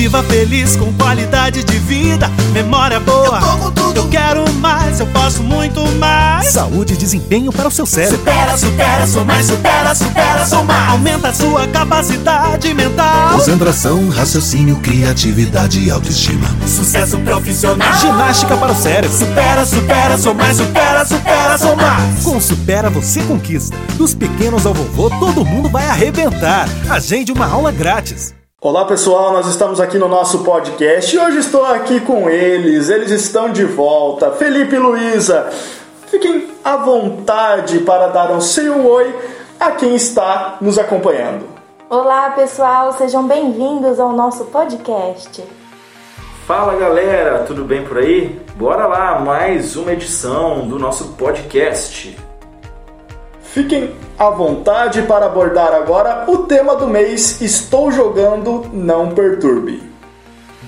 viva feliz com qualidade de vida, memória boa. Eu tô com tudo. Eu quero mais, eu posso muito mais. Saúde e desempenho para o seu cérebro. Supera, supera, sou mais, supera, supera, sou mais. Aumenta a sua capacidade mental. Concentração, raciocínio, criatividade e autoestima. Sucesso profissional. Ginástica para o cérebro. Supera, supera, sou mais, supera, supera, sou mais. Com Supera você conquista. Dos pequenos ao vovô, todo mundo vai arrebentar. Agende uma aula grátis. Olá pessoal, nós estamos aqui no nosso podcast e hoje estou aqui com eles. Eles estão de volta. Felipe e Luísa, fiquem à vontade para dar um seu oi a quem está nos acompanhando. Olá pessoal, sejam bem-vindos ao nosso podcast. Fala galera, tudo bem por aí? Bora lá, mais uma edição do nosso podcast. Fiquem à vontade para abordar agora o tema do mês Estou jogando, não perturbe.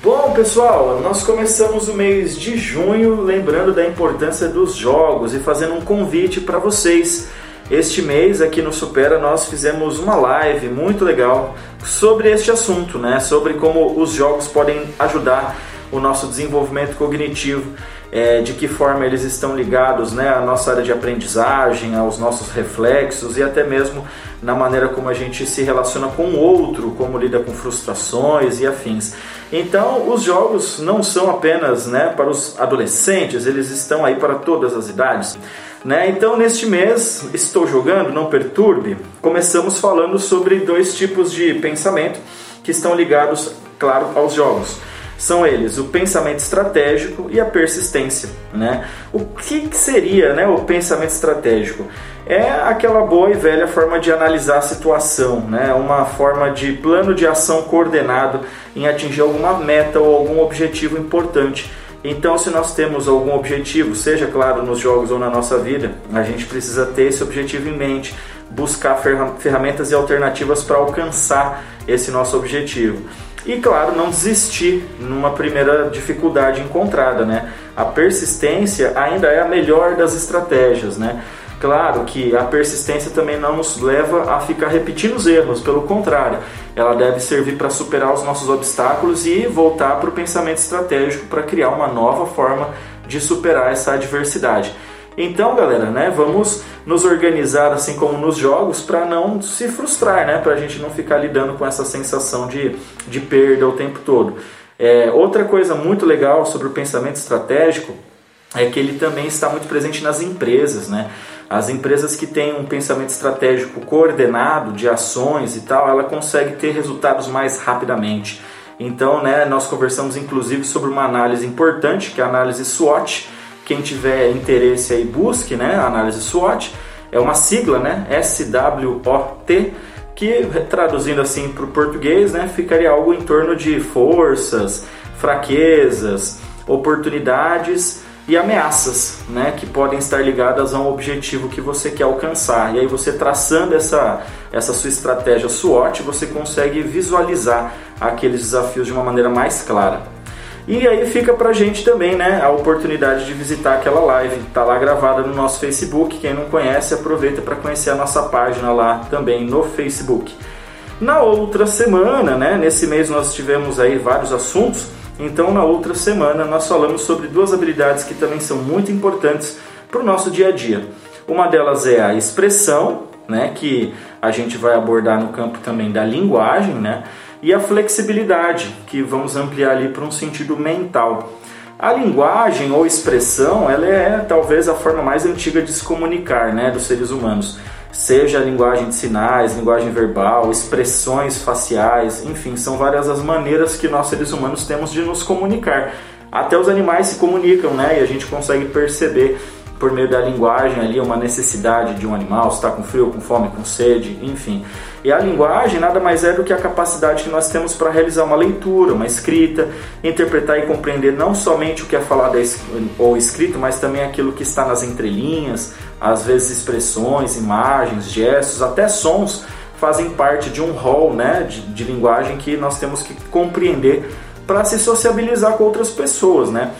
Bom, pessoal, nós começamos o mês de junho lembrando da importância dos jogos e fazendo um convite para vocês. Este mês aqui no Supera nós fizemos uma live muito legal sobre este assunto, né? Sobre como os jogos podem ajudar o nosso desenvolvimento cognitivo é, de que forma eles estão ligados né, à nossa área de aprendizagem, aos nossos reflexos e até mesmo na maneira como a gente se relaciona com o outro, como lida com frustrações e afins. Então, os jogos não são apenas né, para os adolescentes, eles estão aí para todas as idades. Né? Então, neste mês, Estou Jogando, Não Perturbe, começamos falando sobre dois tipos de pensamento que estão ligados, claro, aos jogos são eles o pensamento estratégico e a persistência. Né? O que, que seria né, o pensamento estratégico? É aquela boa e velha forma de analisar a situação, né? uma forma de plano de ação coordenado em atingir alguma meta ou algum objetivo importante. Então, se nós temos algum objetivo, seja claro nos jogos ou na nossa vida, a gente precisa ter esse objetivo em mente, buscar ferramentas e alternativas para alcançar esse nosso objetivo. E claro, não desistir numa primeira dificuldade encontrada, né? A persistência ainda é a melhor das estratégias, né? Claro que a persistência também não nos leva a ficar repetindo os erros, pelo contrário, ela deve servir para superar os nossos obstáculos e voltar para o pensamento estratégico para criar uma nova forma de superar essa adversidade. Então, galera, né, vamos nos organizar assim como nos jogos para não se frustrar, né, para a gente não ficar lidando com essa sensação de, de perda o tempo todo. É, outra coisa muito legal sobre o pensamento estratégico é que ele também está muito presente nas empresas, né? As empresas que têm um pensamento estratégico coordenado de ações e tal, ela consegue ter resultados mais rapidamente. Então, né, nós conversamos inclusive sobre uma análise importante, que é a análise SWOT, quem tiver interesse aí busque, né, a análise SWOT. É uma sigla, né, SWOT, que traduzindo assim para o português, né, ficaria algo em torno de forças, fraquezas, oportunidades e ameaças, né, que podem estar ligadas a um objetivo que você quer alcançar. E aí você traçando essa essa sua estratégia SWOT, você consegue visualizar aqueles desafios de uma maneira mais clara. E aí fica pra gente também, né, a oportunidade de visitar aquela live. Tá lá gravada no nosso Facebook. Quem não conhece, aproveita para conhecer a nossa página lá também no Facebook. Na outra semana, né, nesse mês nós tivemos aí vários assuntos. Então, na outra semana nós falamos sobre duas habilidades que também são muito importantes para o nosso dia a dia. Uma delas é a expressão, né, que a gente vai abordar no campo também da linguagem, né? E a flexibilidade, que vamos ampliar ali para um sentido mental. A linguagem ou expressão, ela é talvez a forma mais antiga de se comunicar, né, dos seres humanos. Seja a linguagem de sinais, linguagem verbal, expressões faciais, enfim, são várias as maneiras que nós seres humanos temos de nos comunicar. Até os animais se comunicam, né, e a gente consegue perceber por meio da linguagem ali uma necessidade de um animal, se está com frio, com fome, com sede, enfim. E a linguagem nada mais é do que a capacidade que nós temos para realizar uma leitura, uma escrita, interpretar e compreender não somente o que é falado ou escrito, mas também aquilo que está nas entrelinhas, às vezes expressões, imagens, gestos, até sons fazem parte de um rol né, de, de linguagem que nós temos que compreender para se sociabilizar com outras pessoas, né?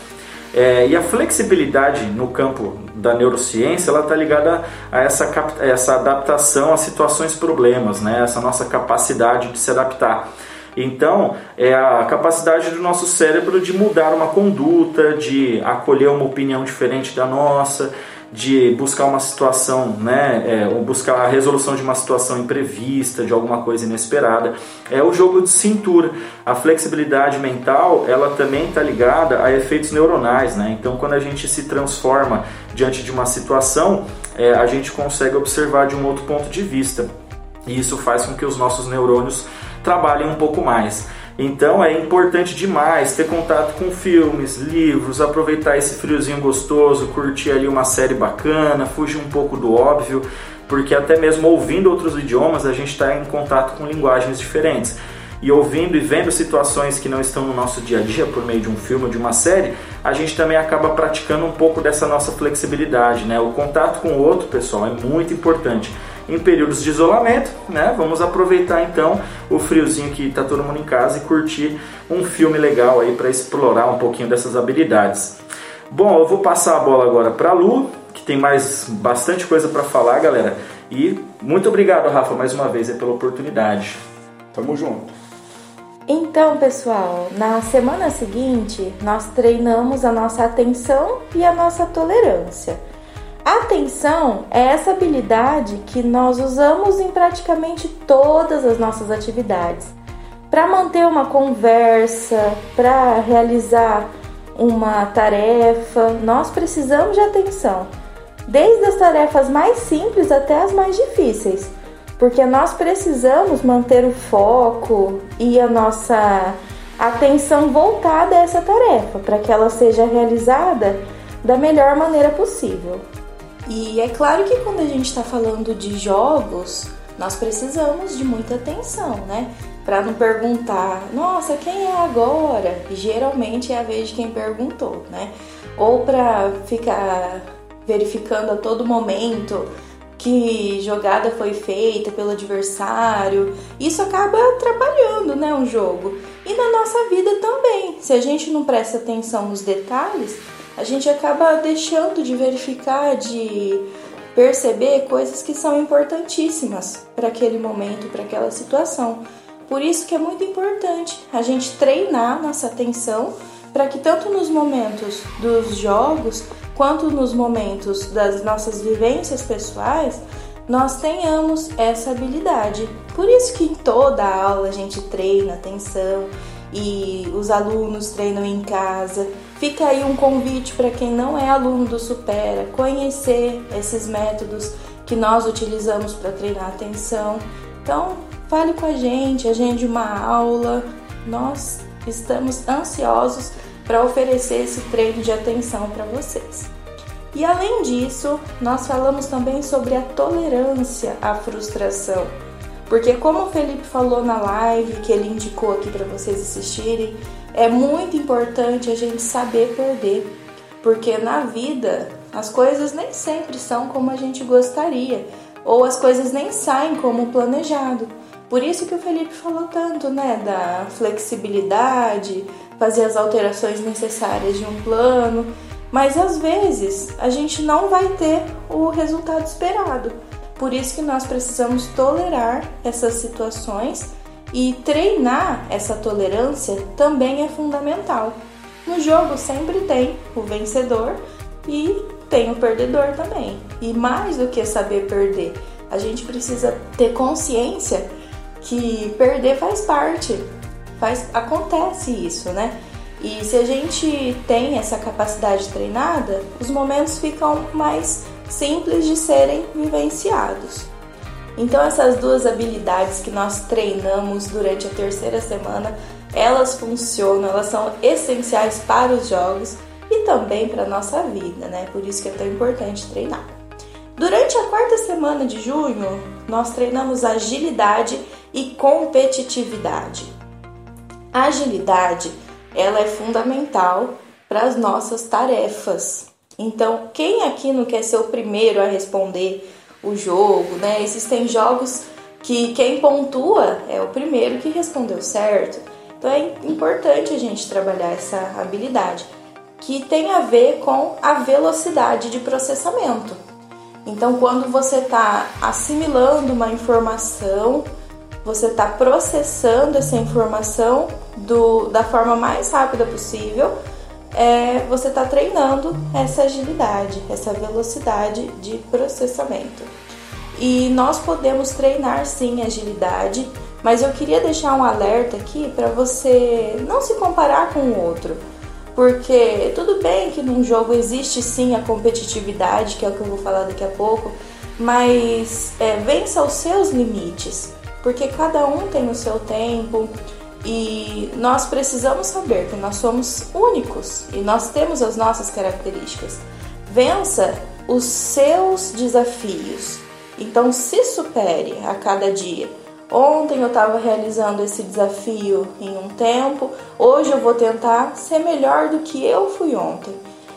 É, e a flexibilidade no campo da neurociência ela está ligada a essa, essa adaptação a situações problemas, né? essa nossa capacidade de se adaptar. Então, é a capacidade do nosso cérebro de mudar uma conduta, de acolher uma opinião diferente da nossa, de buscar uma situação, né, é, ou buscar a resolução de uma situação imprevista, de alguma coisa inesperada. É o jogo de cintura. A flexibilidade mental, ela também está ligada a efeitos neuronais, né? Então, quando a gente se transforma diante de uma situação, é, a gente consegue observar de um outro ponto de vista. E isso faz com que os nossos neurônios trabalhem um pouco mais. Então é importante demais ter contato com filmes, livros, aproveitar esse friozinho gostoso, curtir ali uma série bacana, fugir um pouco do óbvio, porque até mesmo ouvindo outros idiomas a gente está em contato com linguagens diferentes. E ouvindo e vendo situações que não estão no nosso dia a dia por meio de um filme ou de uma série, a gente também acaba praticando um pouco dessa nossa flexibilidade, né? O contato com o outro, pessoal, é muito importante em períodos de isolamento, né? Vamos aproveitar então o friozinho que está todo mundo em casa e curtir um filme legal aí para explorar um pouquinho dessas habilidades. Bom, eu vou passar a bola agora para Lu, que tem mais bastante coisa para falar, galera. E muito obrigado, Rafa, mais uma vez pela oportunidade. Tamo junto. Então, pessoal, na semana seguinte nós treinamos a nossa atenção e a nossa tolerância. Atenção é essa habilidade que nós usamos em praticamente todas as nossas atividades. Para manter uma conversa, para realizar uma tarefa, nós precisamos de atenção. Desde as tarefas mais simples até as mais difíceis, porque nós precisamos manter o foco e a nossa atenção voltada a essa tarefa para que ela seja realizada da melhor maneira possível. E é claro que quando a gente está falando de jogos, nós precisamos de muita atenção, né? Para não perguntar, nossa, quem é agora? Geralmente é a vez de quem perguntou, né? Ou para ficar verificando a todo momento que jogada foi feita pelo adversário. Isso acaba atrapalhando, né, um jogo. E na nossa vida também. Se a gente não presta atenção nos detalhes, a gente acaba deixando de verificar, de perceber coisas que são importantíssimas para aquele momento, para aquela situação. Por isso que é muito importante a gente treinar nossa atenção para que tanto nos momentos dos jogos quanto nos momentos das nossas vivências pessoais nós tenhamos essa habilidade. Por isso que em toda aula a gente treina atenção e os alunos treinam em casa Fica aí um convite para quem não é aluno do Supera conhecer esses métodos que nós utilizamos para treinar atenção. Então, fale com a gente, agende uma aula. Nós estamos ansiosos para oferecer esse treino de atenção para vocês. E além disso, nós falamos também sobre a tolerância à frustração. Porque como o Felipe falou na live que ele indicou aqui para vocês assistirem, é muito importante a gente saber perder, porque na vida as coisas nem sempre são como a gente gostaria, ou as coisas nem saem como planejado. Por isso que o Felipe falou tanto, né, da flexibilidade, fazer as alterações necessárias de um plano, mas às vezes a gente não vai ter o resultado esperado. Por isso que nós precisamos tolerar essas situações e treinar essa tolerância também é fundamental. No jogo sempre tem o vencedor e tem o perdedor também. E mais do que saber perder, a gente precisa ter consciência que perder faz parte, faz acontece isso, né? E se a gente tem essa capacidade treinada, os momentos ficam mais simples de serem vivenciados. Então essas duas habilidades que nós treinamos durante a terceira semana, elas funcionam, elas são essenciais para os jogos e também para a nossa vida, né? Por isso que é tão importante treinar. Durante a quarta semana de junho, nós treinamos agilidade e competitividade. A agilidade, ela é fundamental para as nossas tarefas. Então, quem aqui não quer ser o primeiro a responder o jogo, né? Existem jogos que quem pontua é o primeiro que respondeu certo. Então é importante a gente trabalhar essa habilidade que tem a ver com a velocidade de processamento. Então, quando você está assimilando uma informação, você está processando essa informação do, da forma mais rápida possível. É, você está treinando essa agilidade, essa velocidade de processamento. E nós podemos treinar sim agilidade, mas eu queria deixar um alerta aqui para você não se comparar com o outro. Porque tudo bem que num jogo existe sim a competitividade, que é o que eu vou falar daqui a pouco, mas é, vença os seus limites, porque cada um tem o seu tempo e nós precisamos saber que nós somos únicos e nós temos as nossas características. Vença os seus desafios, então se supere a cada dia. Ontem eu estava realizando esse desafio em um tempo, hoje eu vou tentar ser melhor do que eu fui ontem.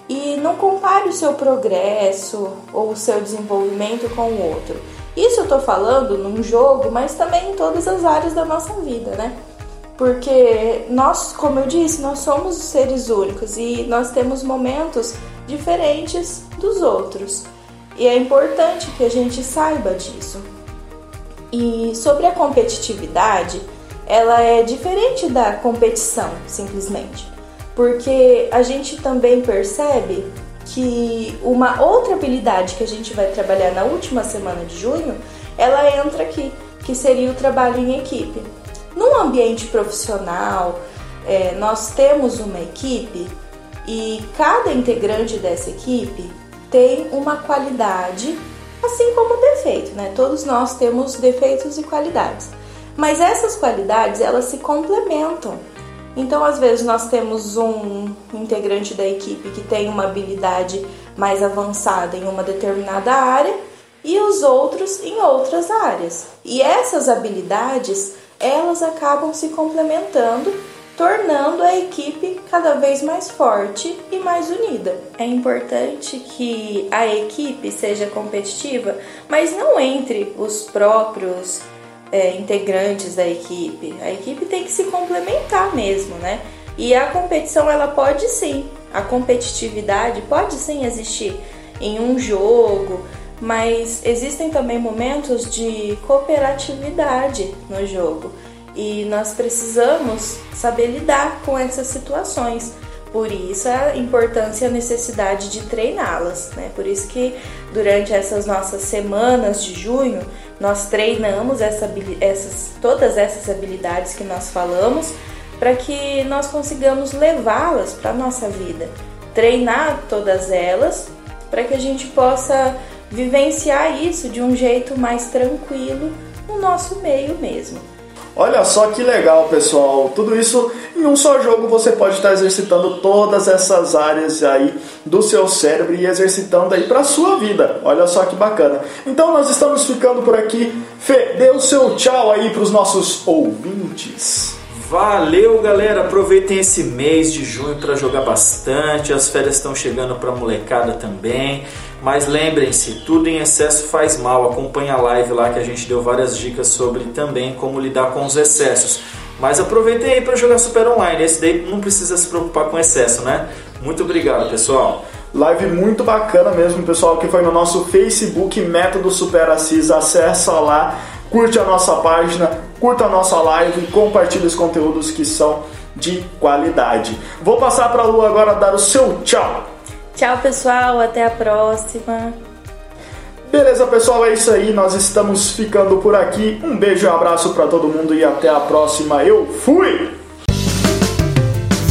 E não compare o seu progresso ou o seu desenvolvimento com o outro. Isso eu estou falando num jogo, mas também em todas as áreas da nossa vida, né? Porque nós, como eu disse, nós somos seres únicos e nós temos momentos diferentes dos outros. E é importante que a gente saiba disso. E sobre a competitividade, ela é diferente da competição, simplesmente. Porque a gente também percebe que uma outra habilidade que a gente vai trabalhar na última semana de junho, ela entra aqui, que seria o trabalho em equipe. Num ambiente profissional, é, nós temos uma equipe e cada integrante dessa equipe tem uma qualidade assim como defeito, né? Todos nós temos defeitos e qualidades. Mas essas qualidades, elas se complementam. Então, às vezes nós temos um integrante da equipe que tem uma habilidade mais avançada em uma determinada área e os outros em outras áreas. E essas habilidades, elas acabam se complementando tornando a equipe cada vez mais forte e mais unida. É importante que a equipe seja competitiva, mas não entre os próprios é, integrantes da equipe. A equipe tem que se complementar mesmo, né? E a competição ela pode sim, a competitividade pode sim existir em um jogo, mas existem também momentos de cooperatividade no jogo e nós precisamos saber lidar com essas situações. Por isso a importância e a necessidade de treiná-las, né? Por isso que durante essas nossas semanas de junho nós treinamos essa, essas, todas essas habilidades que nós falamos para que nós consigamos levá-las para a nossa vida, treinar todas elas para que a gente possa vivenciar isso de um jeito mais tranquilo no nosso meio mesmo. Olha só que legal, pessoal. Tudo isso em um só jogo você pode estar exercitando todas essas áreas aí do seu cérebro e exercitando aí para sua vida. Olha só que bacana. Então nós estamos ficando por aqui. Fê, dê o seu tchau aí para os nossos ouvintes. Valeu, galera! Aproveitem esse mês de junho para jogar bastante. As férias estão chegando para molecada também. Mas lembrem-se, tudo em excesso faz mal. Acompanhe a live lá que a gente deu várias dicas sobre também como lidar com os excessos. Mas aproveitem aí para jogar Super Online. Esse daí não precisa se preocupar com excesso, né? Muito obrigado, pessoal. Live muito bacana mesmo, pessoal, que foi no nosso Facebook Método Super Assis. Acessa lá, curte a nossa página, curta a nossa live e compartilhe os conteúdos que são de qualidade. Vou passar para a Lu agora dar o seu tchau. Tchau, pessoal. Até a próxima. Beleza, pessoal, é isso aí. Nós estamos ficando por aqui. Um beijo e um abraço para todo mundo e até a próxima. Eu fui!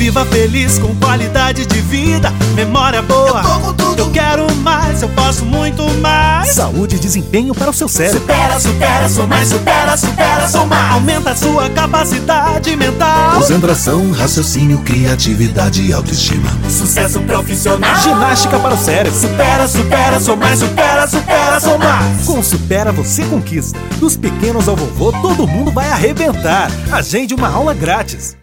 Viva feliz com qualidade de vida, memória boa. Eu, tô com tudo. eu quero mais, eu posso muito mais. Saúde e desempenho para o seu cérebro. Supera, supera, sou mais, supera, supera, sou mais. Aumenta a sua capacidade mental. Concentração, raciocínio, criatividade e autoestima. Sucesso profissional. Ginástica para o cérebro. Supera, supera, sou mais, supera, supera, sou mais. Com Supera você conquista. Dos pequenos ao vovô, todo mundo vai arrebentar. Agende uma aula grátis.